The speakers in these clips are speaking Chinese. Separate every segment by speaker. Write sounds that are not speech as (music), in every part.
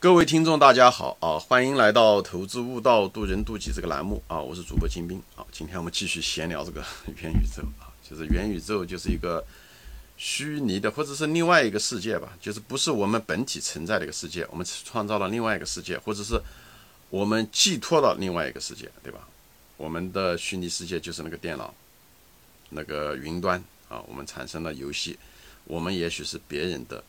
Speaker 1: 各位听众，大家好啊！欢迎来到《投资悟道，渡人渡己》这个栏目啊！我是主播金兵啊！今天我们继续闲聊这个 (laughs) 元宇宙啊，就是元宇宙就是一个虚拟的，或者是另外一个世界吧，就是不是我们本体存在的一个世界，我们创造了另外一个世界，或者是我们寄托了另外一个世界，对吧？我们的虚拟世界就是那个电脑，那个云端啊，我们产生了游戏，我们也许是别人的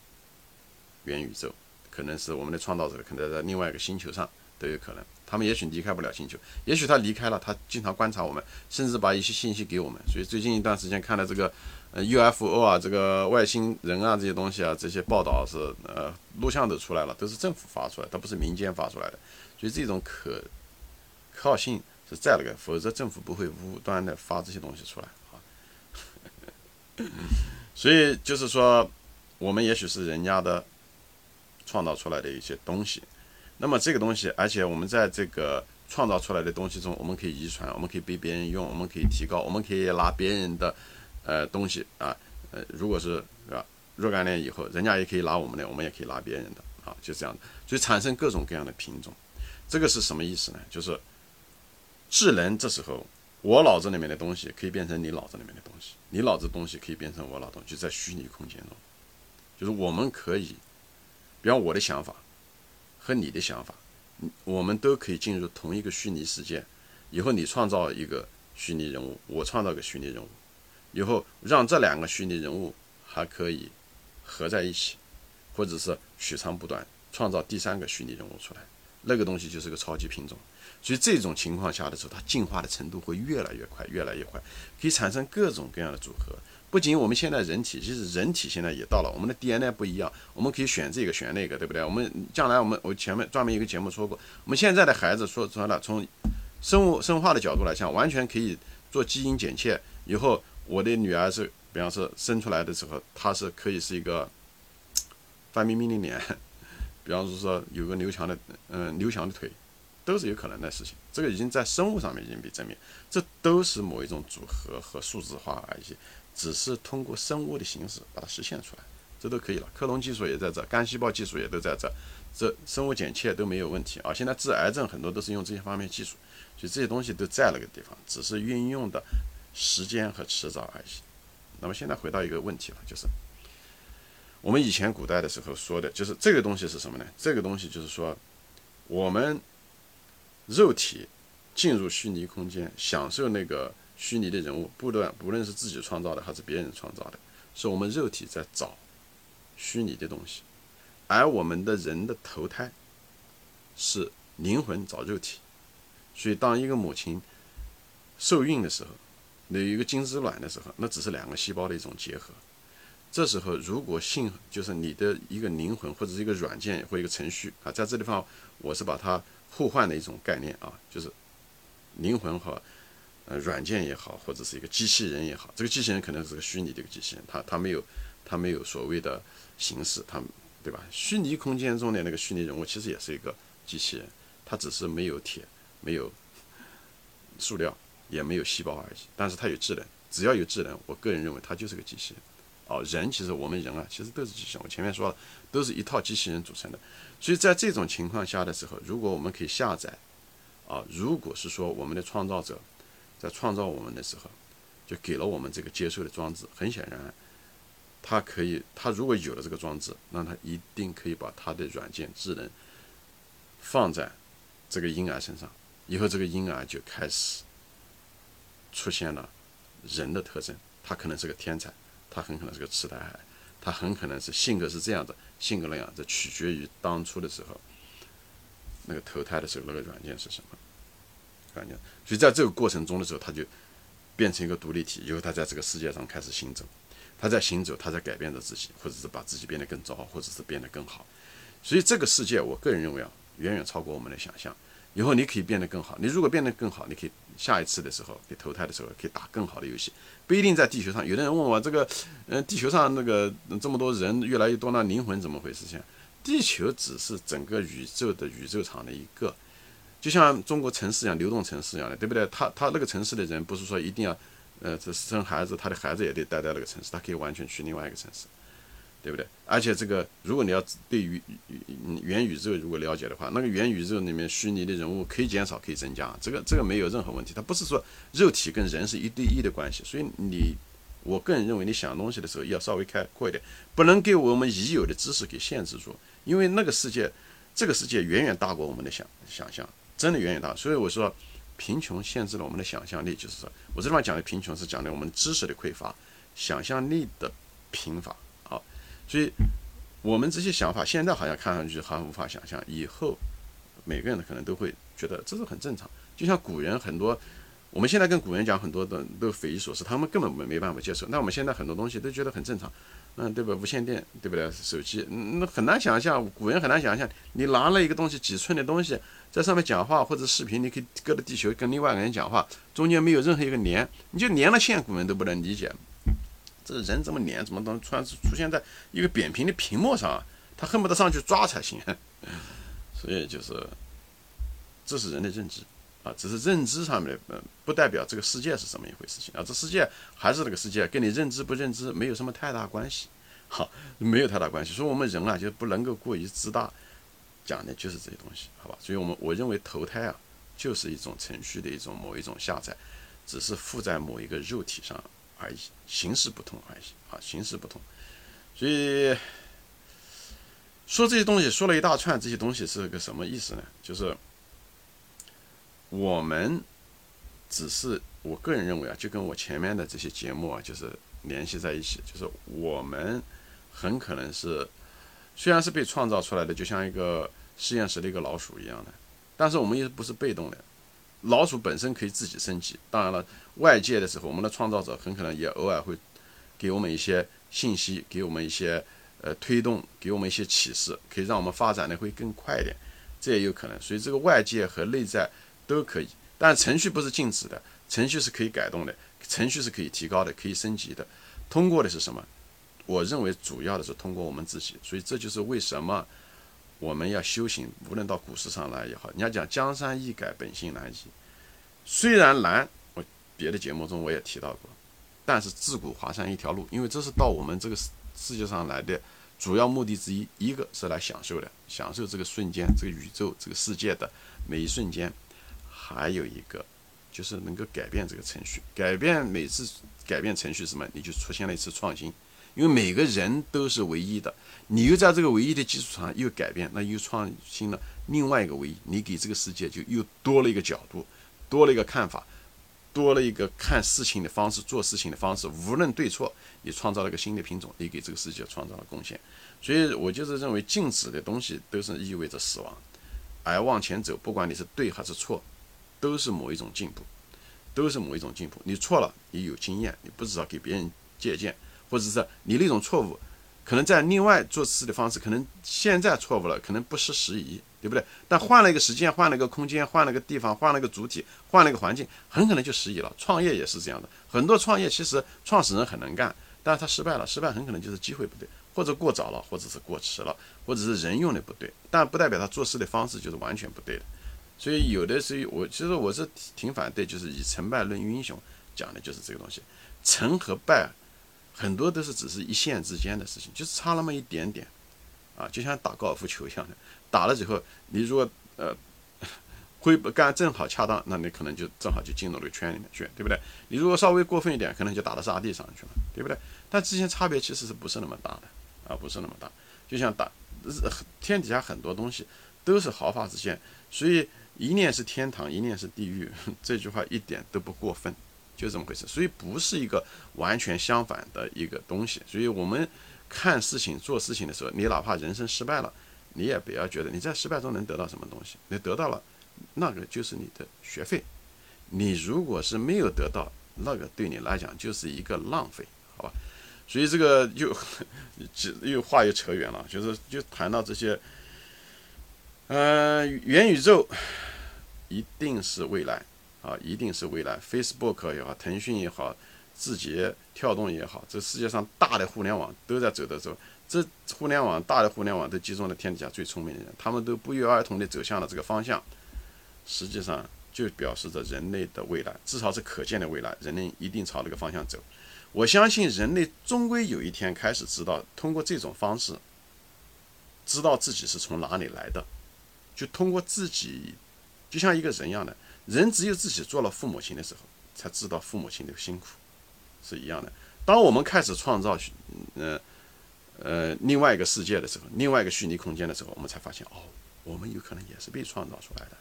Speaker 1: 元宇宙。可能是我们的创造者，可能在另外一个星球上都有可能。他们也许离开不了星球，也许他离开了，他经常观察我们，甚至把一些信息给我们。所以最近一段时间看了这个呃 UFO 啊，这个外星人啊这些东西啊，这些报道是呃录像都出来了，都是政府发出来，它不是民间发出来的。所以这种可可靠性是在那个，否则政府不会无端的发这些东西出来啊。(laughs) 所以就是说，我们也许是人家的。创造出来的一些东西，那么这个东西，而且我们在这个创造出来的东西中，我们可以遗传，我们可以被别人用，我们可以提高，我们可以拿别人的呃东西啊，呃，如果是是吧，若干年以后，人家也可以拿我们的，我们也可以拿别人的，啊，就这样，所以产生各种各样的品种，这个是什么意思呢？就是智能这时候，我脑子里面的东西可以变成你脑子里面的东西，你脑子东西可以变成我脑东西，就在虚拟空间中，就是我们可以。比方我的想法和你的想法，我们都可以进入同一个虚拟世界。以后你创造一个虚拟人物，我创造个虚拟人物，以后让这两个虚拟人物还可以合在一起，或者是取长补短，创造第三个虚拟人物出来。那个东西就是个超级品种。所以这种情况下的时候，它进化的程度会越来越快，越来越快，可以产生各种各样的组合。不仅我们现在人体，其实人体现在也到了，我们的 DNA 不一样，我们可以选这个选那个，对不对？我们将来我们我前面专门一个节目说过，我们现在的孩子说穿了，从生物生化的角度来讲，完全可以做基因剪切。以后我的女儿是，比方说生出来的时候，她是可以是一个范冰冰的脸，(coughs) 比方说有个刘强的，嗯，刘强的腿，都是有可能的事情。这个已经在生物上面已经被证明，这都是某一种组合和数字化而已。只是通过生物的形式把它实现出来，这都可以了。克隆技术也在这，干细胞技术也都在这，这生物剪切都没有问题啊。现在治癌症很多都是用这些方面技术，所以这些东西都在那个地方，只是运用的时间和迟早而已。那么现在回到一个问题了，就是我们以前古代的时候说的，就是这个东西是什么呢？这个东西就是说，我们肉体进入虚拟空间，享受那个。虚拟的人物，不论不论是自己创造的还是别人创造的，是我们肉体在找虚拟的东西，而我们的人的投胎是灵魂找肉体。所以，当一个母亲受孕的时候，有一个精子卵的时候，那只是两个细胞的一种结合。这时候，如果性就是你的一个灵魂或者是一个软件或一个程序啊，在这地方，我是把它互换的一种概念啊，就是灵魂和。呃，软件也好，或者是一个机器人也好，这个机器人可能是个虚拟的一个机器人，它它没有它没有所谓的形式，它对吧？虚拟空间中的那个虚拟人物其实也是一个机器人，它只是没有铁，没有塑料，也没有细胞而已，但是它有智能，只要有智能，我个人认为它就是个机器人。哦，人其实我们人啊，其实都是机器人，我前面说了，都是一套机器人组成的。所以在这种情况下的时候，如果我们可以下载，啊，如果是说我们的创造者。在创造我们的时候，就给了我们这个接受的装置。很显然，它可以，它如果有了这个装置，那它一定可以把它的软件智能放在这个婴儿身上。以后这个婴儿就开始出现了人的特征。他可能是个天才，他很可能是个痴呆孩，他很可能是性格是这样的，性格那样。这取决于当初的时候，那个投胎的时候那个软件是什么。感觉，所以在这个过程中的时候，他就变成一个独立体。以后他在这个世界上开始行走，他在行走，他在改变着自己，或者是把自己变得更糟，或者是变得更好。所以这个世界，我个人认为啊，远远超过我们的想象。以后你可以变得更好，你如果变得更好，你可以下一次的时候，你投胎的时候可以打更好的游戏，不一定在地球上。有的人问我这个，嗯，地球上那个这么多人越来越多，那灵魂怎么回事？现地球只是整个宇宙的宇宙场的一个。就像中国城市一样，流动城市一样的，对不对？他他那个城市的人不是说一定要，呃，这生孩子，他的孩子也得待在那个城市，他可以完全去另外一个城市。对不对？而且这个，如果你要对于元宇宙如果了解的话，那个元宇宙里面虚拟的人物可以减少，可以增加，这个这个没有任何问题。它不是说肉体跟人是一对一的关系，所以你，我个人认为你想东西的时候要稍微开阔一点，不能给我们已有的知识给限制住，因为那个世界，这个世界远远大过我们的想想象，真的远远大。所以我说，贫穷限制了我们的想象力，就是说我这地方讲的贫穷是讲的我们知识的匮乏，想象力的贫乏啊。所以，我们这些想法现在好像看上去还无法想象，以后每个人可能都会觉得这是很正常。就像古人很多，我们现在跟古人讲很多的都匪夷所思，他们根本没没办法接受。那我们现在很多东西都觉得很正常，嗯，对吧？无线电，对不对？手机，那很难想象，古人很难想象，你拿了一个东西几寸的东西在上面讲话或者视频，你可以隔着地球跟另外一个人讲话，中间没有任何一个连，你就连了线，古人都不能理解。这人这么连，怎么能突然出现在一个扁平的屏幕上？他恨不得上去抓才行。(laughs) 所以就是，这是人的认知啊，只是认知上面的，不代表这个世界是什么一回事情啊。这世界还是这个世界，跟你认知不认知没有什么太大关系。好，没有太大关系。所以我们人啊，就不能够过于自大，讲的就是这些东西，好吧？所以我们我认为投胎啊，就是一种程序的一种某一种下载，只是附在某一个肉体上。而已，形式不同而已啊，形式不同，所以说这些东西说了一大串，这些东西是个什么意思呢？就是我们只是我个人认为啊，就跟我前面的这些节目啊，就是联系在一起，就是我们很可能是虽然是被创造出来的，就像一个实验室的一个老鼠一样的，但是我们也不是被动的。老鼠本身可以自己升级，当然了，外界的时候，我们的创造者很可能也偶尔会给我们一些信息，给我们一些呃推动，给我们一些启示，可以让我们发展的会更快一点，这也有可能。所以这个外界和内在都可以，但程序不是静止的，程序是可以改动的，程序是可以提高的，可以升级的。通过的是什么？我认为主要的是通过我们自己。所以这就是为什么。我们要修行，无论到股市上来也好，你要讲江山易改，本性难移。虽然难，我别的节目中我也提到过，但是自古华山一条路，因为这是到我们这个世世界上来的主要目的之一，一个是来享受的，享受这个瞬间，这个宇宙，这个世界的每一瞬间，还有一个就是能够改变这个程序，改变每次改变程序什么，你就出现了一次创新。因为每个人都是唯一的，你又在这个唯一的基础上又改变，那又创新了另外一个唯一，你给这个世界就又多了一个角度，多了一个看法，多了一个看事情的方式、做事情的方式，无论对错，你创造了一个新的品种，你给这个世界创造了贡献。所以我就是认为静止的东西都是意味着死亡，而往前走，不管你是对还是错，都是某一种进步，都是某一种进步。你错了，你有经验，你不知道给别人借鉴。或者是你那种错误，可能在另外做事的方式，可能现在错误了，可能不失时宜，对不对？但换了一个时间，换了一个空间，换了个地方，换了个主体，换了一个环境，很可能就时宜了。创业也是这样的，很多创业其实创始人很能干，但是他失败了，失败很可能就是机会不对，或者过早了，或者是过迟了，或者是人用的不对，但不代表他做事的方式就是完全不对的。所以有的时候我其实我是挺反对，就是以成败论英雄，讲的就是这个东西，成和败。很多都是只是一线之间的事情，就是差那么一点点，啊，就像打高尔夫球一样的，打了之后，你如果呃挥杆正好恰当，那你可能就正好就进入那个圈里面去，对不对？你如果稍微过分一点，可能就打到沙地上去了，对不对？但之间差别其实是不是那么大的啊？不是那么大，就像打天底下很多东西都是毫发之间，所以一念是天堂，一念是地狱，(laughs) 这句话一点都不过分。就这么回事，所以不是一个完全相反的一个东西。所以我们看事情、做事情的时候，你哪怕人生失败了，你也不要觉得你在失败中能得到什么东西。你得到了，那个就是你的学费。你如果是没有得到，那个对你来讲就是一个浪费，好吧？所以这个又 (laughs) (laughs) 又话又扯远了，就是就谈到这些，嗯，元宇宙一定是未来。啊，一定是未来，Facebook 也好，腾讯也好，字节跳动也好，这世界上大的互联网都在走的时候。这互联网大的互联网都集中了天底下最聪明的人，他们都不约而同地走向了这个方向。实际上就表示着人类的未来，至少是可见的未来，人类一定朝这个方向走。我相信人类终归有一天开始知道，通过这种方式，知道自己是从哪里来的，就通过自己，就像一个人一样的，人只有自己做了父母亲的时候，才知道父母亲的辛苦，是一样的。当我们开始创造，呃呃另外一个世界的时候，另外一个虚拟空间的时候，我们才发现，哦，我们有可能也是被创造出来的。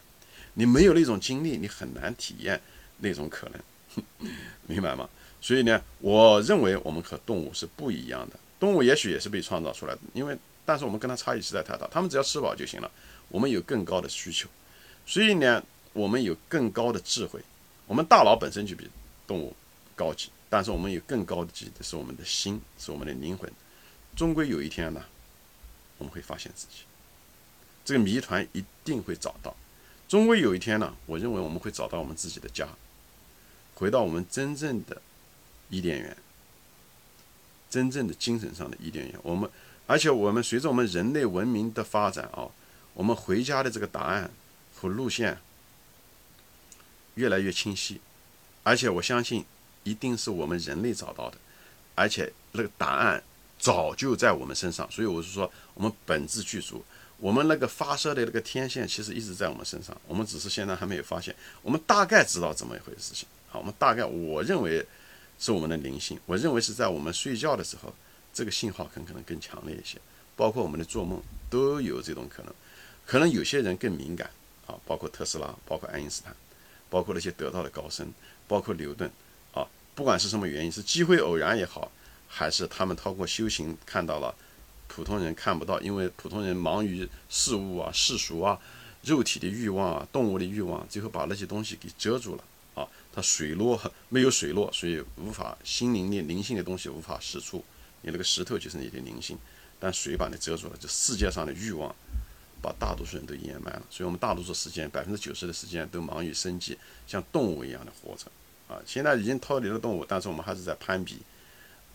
Speaker 1: 你没有那种经历，你很难体验那种可能，(laughs) 明白吗？所以呢，我认为我们和动物是不一样的。动物也许也是被创造出来的，因为但是我们跟它差异实在太大。它们只要吃饱就行了，我们有更高的需求。所以呢，我们有更高的智慧。我们大脑本身就比动物高级，但是我们有更高的级的是我们的心，是我们的灵魂。终归有一天呢，我们会发现自己这个谜团一定会找到。终归有一天呢，我认为我们会找到我们自己的家，回到我们真正的。伊甸园，真正的精神上的伊甸园。我们，而且我们随着我们人类文明的发展啊，我们回家的这个答案和路线越来越清晰。而且我相信，一定是我们人类找到的，而且那个答案早就在我们身上。所以我是说，我们本质具足，我们那个发射的那个天线其实一直在我们身上，我们只是现在还没有发现。我们大概知道怎么一回事情。好，我们大概我认为。是我们的灵性，我认为是在我们睡觉的时候，这个信号很可能更强烈一些，包括我们的做梦都有这种可能，可能有些人更敏感啊，包括特斯拉，包括爱因斯坦，包括那些得道的高僧，包括牛顿啊，不管是什么原因，是机会偶然也好，还是他们通过修行看到了普通人看不到，因为普通人忙于事物啊、世俗啊、肉体的欲望啊、动物的欲望，最后把那些东西给遮住了。啊，它水落 (laughs) 没有水落，所以无法心灵的灵性的东西无法释出。你那个石头就是你的灵性，但水把你遮住了。就世界上的欲望把大多数人都掩埋了，所以我们大多数时间百分之九十的时间都忙于生计，像动物一样的活着。啊，现在已经脱离了动物，但是我们还是在攀比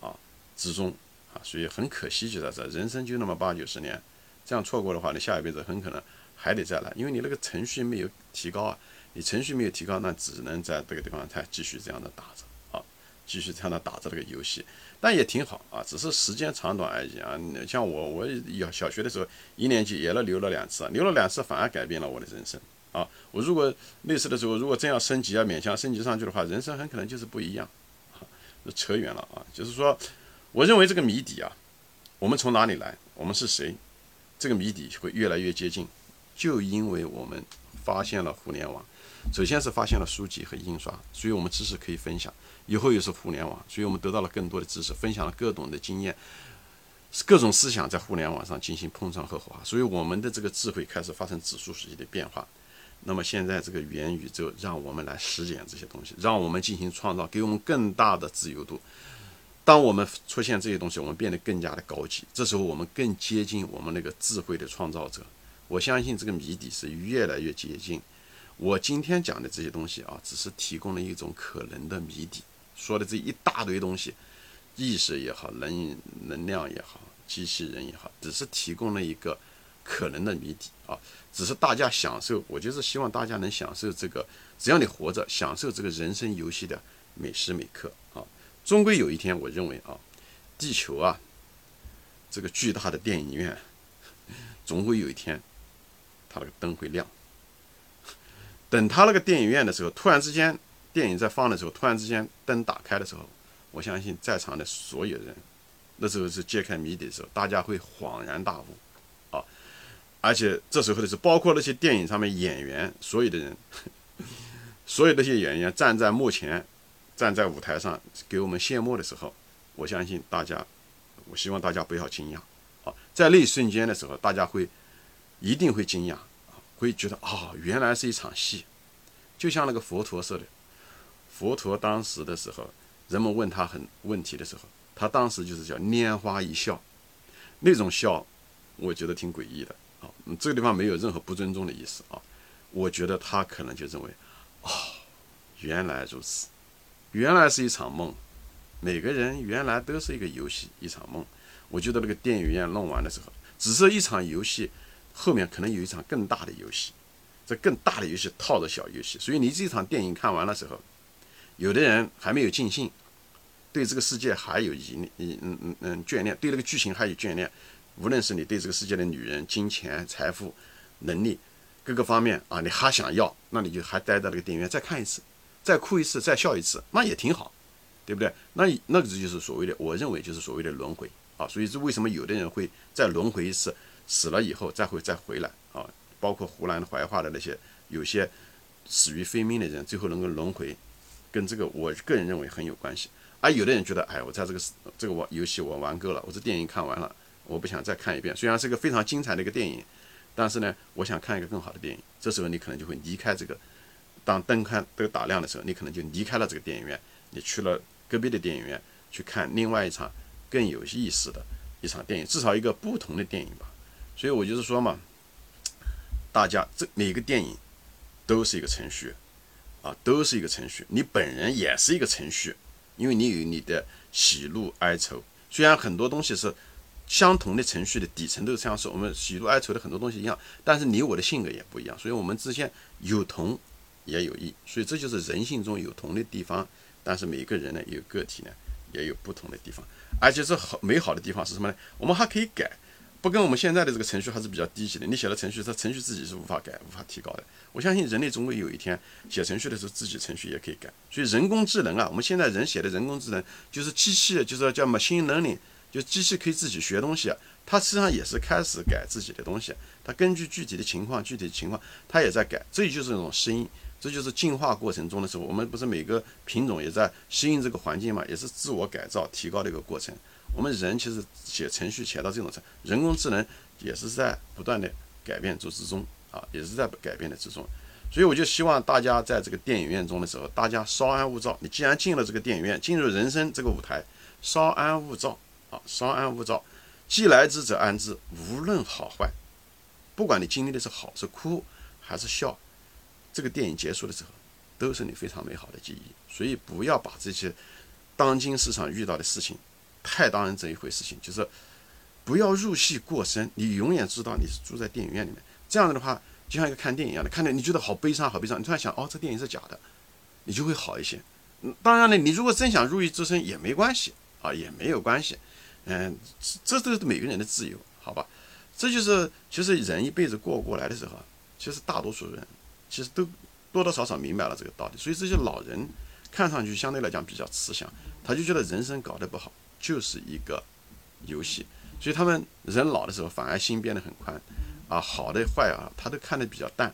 Speaker 1: 啊之中啊，所以很可惜就在这，人生就那么八九十年，这样错过的话，你下一辈子很可能还得再来，因为你那个程序没有提高啊。你程序没有提高，那只能在这个地方再继续这样的打着，继续在那打着这个游戏，但也挺好啊，只是时间长短而已啊。像我，我小小学的时候一年级也了留了两次，留了两次反而改变了我的人生啊。我如果类似的时候，如果真要升级啊，勉强升级上去的话，人生很可能就是不一样啊。扯远了啊，就是说，我认为这个谜底啊，我们从哪里来，我们是谁，这个谜底会越来越接近，就因为我们发现了互联网。首先是发现了书籍和印刷，所以我们知识可以分享。以后又是互联网，所以我们得到了更多的知识，分享了各种的经验，各种思想在互联网上进行碰撞和火花，所以我们的这个智慧开始发生指数级的变化。那么现在这个元宇宙让我们来实践这些东西，让我们进行创造，给我们更大的自由度。当我们出现这些东西，我们变得更加的高级，这时候我们更接近我们那个智慧的创造者。我相信这个谜底是越来越接近。我今天讲的这些东西啊，只是提供了一种可能的谜底。说的这一大堆东西，意识也好，能能量也好，机器人也好，只是提供了一个可能的谜底啊。只是大家享受，我就是希望大家能享受这个，只要你活着，享受这个人生游戏的每时每刻啊。终归有一天，我认为啊，地球啊，这个巨大的电影院，总会有一天，它那个灯会亮。等他那个电影院的时候，突然之间电影在放的时候，突然之间灯打开的时候，我相信在场的所有人，那时候是揭开谜底的时候，大家会恍然大悟，啊！而且这时候的是，包括那些电影上面演员，所有的人，(laughs) 所有那些演员站在幕前，站在舞台上给我们谢幕的时候，我相信大家，我希望大家不要惊讶，啊，在那一瞬间的时候，大家会一定会惊讶。会觉得啊，原来是一场戏，就像那个佛陀似的。佛陀当时的时候，人们问他很问题的时候，他当时就是叫拈花一笑，那种笑，我觉得挺诡异的啊。这个地方没有任何不尊重的意思啊。我觉得他可能就认为，哦，原来如此，原来是一场梦，每个人原来都是一个游戏，一场梦。我觉得那个电影院弄完的时候，只是一场游戏。后面可能有一场更大的游戏，这更大的游戏套着小游戏，所以你这场电影看完的时候，有的人还没有尽兴，对这个世界还有依嗯嗯嗯嗯眷恋，对这个剧情还有眷恋。无论是你对这个世界的女人、金钱、财富、能力各个方面啊，你还想要，那你就还待在那个电影院再看一次，再哭一次，再笑一次，那也挺好，对不对？那那个就是所谓的，我认为就是所谓的轮回啊。所以这为什么有的人会再轮回一次，死了以后再会再回来啊？包括湖南怀化的那些有些死于非命的人，最后能够轮回，跟这个我个人认为很有关系。而有的人觉得，哎，我在这个这个玩游戏我玩够了，我这电影看完了。我不想再看一遍，虽然是个非常精彩的一个电影，但是呢，我想看一个更好的电影。这时候你可能就会离开这个，当灯看都打亮的时候，你可能就离开了这个电影院，你去了隔壁的电影院去看另外一场更有意思的一场电影，至少一个不同的电影吧。所以我就是说嘛，大家这每个电影都是一个程序啊，都是一个程序。你本人也是一个程序，因为你有你的喜怒哀愁。虽然很多东西是。相同的程序的底层都是相似，我们喜怒哀愁的很多东西一样，但是你我的性格也不一样，所以我们之间有同也有异，所以这就是人性中有同的地方，但是每个人呢有个体呢也有不同的地方，而且这好美好的地方是什么呢？我们还可以改，不跟我们现在的这个程序还是比较低级的。你写了程序，它程序自己是无法改、无法提高的。我相信人类总会有一天写程序的时候，自己程序也可以改。所以人工智能啊，我们现在人写的人工智能就是机器，就是叫 machine learning。就机器可以自己学东西啊，它实际上也是开始改自己的东西。它根据具体的情况、具体情况，它也在改。这就是一种适应，这就是进化过程中的时候，我们不是每个品种也在适应这个环境嘛，也是自我改造、提高的一个过程。我们人其实写程序写到这种程，人工智能也是在不断的改变之之中啊，也是在改变的之中。所以我就希望大家在这个电影院中的时候，大家稍安勿躁。你既然进了这个电影院，进入人生这个舞台，稍安勿躁啊。稍安勿躁，既来之则安之。无论好坏，不管你经历的是好是哭还是笑，这个电影结束的时候，都是你非常美好的记忆。所以不要把这些当今市场遇到的事情太当然这一回事情，就是不要入戏过深。你永远知道你是住在电影院里面，这样子的话，就像一个看电影一样的，看着你觉得好悲伤，好悲伤，你突然想，哦，这电影是假的，你就会好一些。嗯，当然了，你如果真想入狱之深也没关系啊，也没有关系。嗯，这都是每个人的自由，好吧？这就是其实人一辈子过过来的时候，其实大多数人其实都多多少少明白了这个道理。所以这些老人看上去相对来讲比较慈祥，他就觉得人生搞得不好就是一个游戏，所以他们人老的时候反而心变得很宽啊，好的坏啊，他都看得比较淡，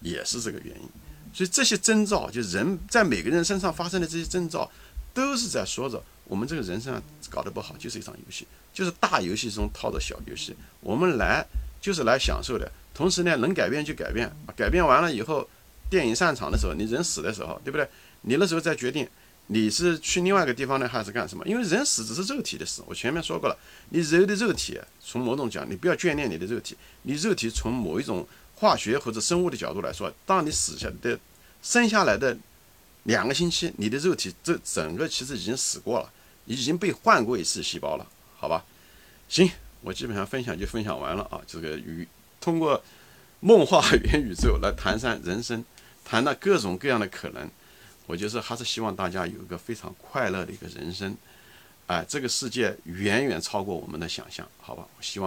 Speaker 1: 也是这个原因。所以这些征兆，就人在每个人身上发生的这些征兆，都是在说着。我们这个人生搞得不好，就是一场游戏，就是大游戏中套着小游戏。我们来就是来享受的，同时呢，能改变就改变，改变完了以后，电影散场的时候，你人死的时候，对不对？你那时候再决定你是去另外一个地方呢，还是干什么？因为人死只是肉体的事，我前面说过了，你人的肉体，从某种讲，你不要眷恋你的肉体，你肉体从某一种化学或者生物的角度来说，当你死下的生下来的两个星期，你的肉体这整个其实已经死过了。已经被换过一次细胞了，好吧？行，我基本上分享就分享完了啊。这个与通过梦话 (laughs) 元宇宙来谈上人生，谈到各种各样的可能，我就是还是希望大家有一个非常快乐的一个人生。哎，这个世界远远超过我们的想象，好吧？我希望。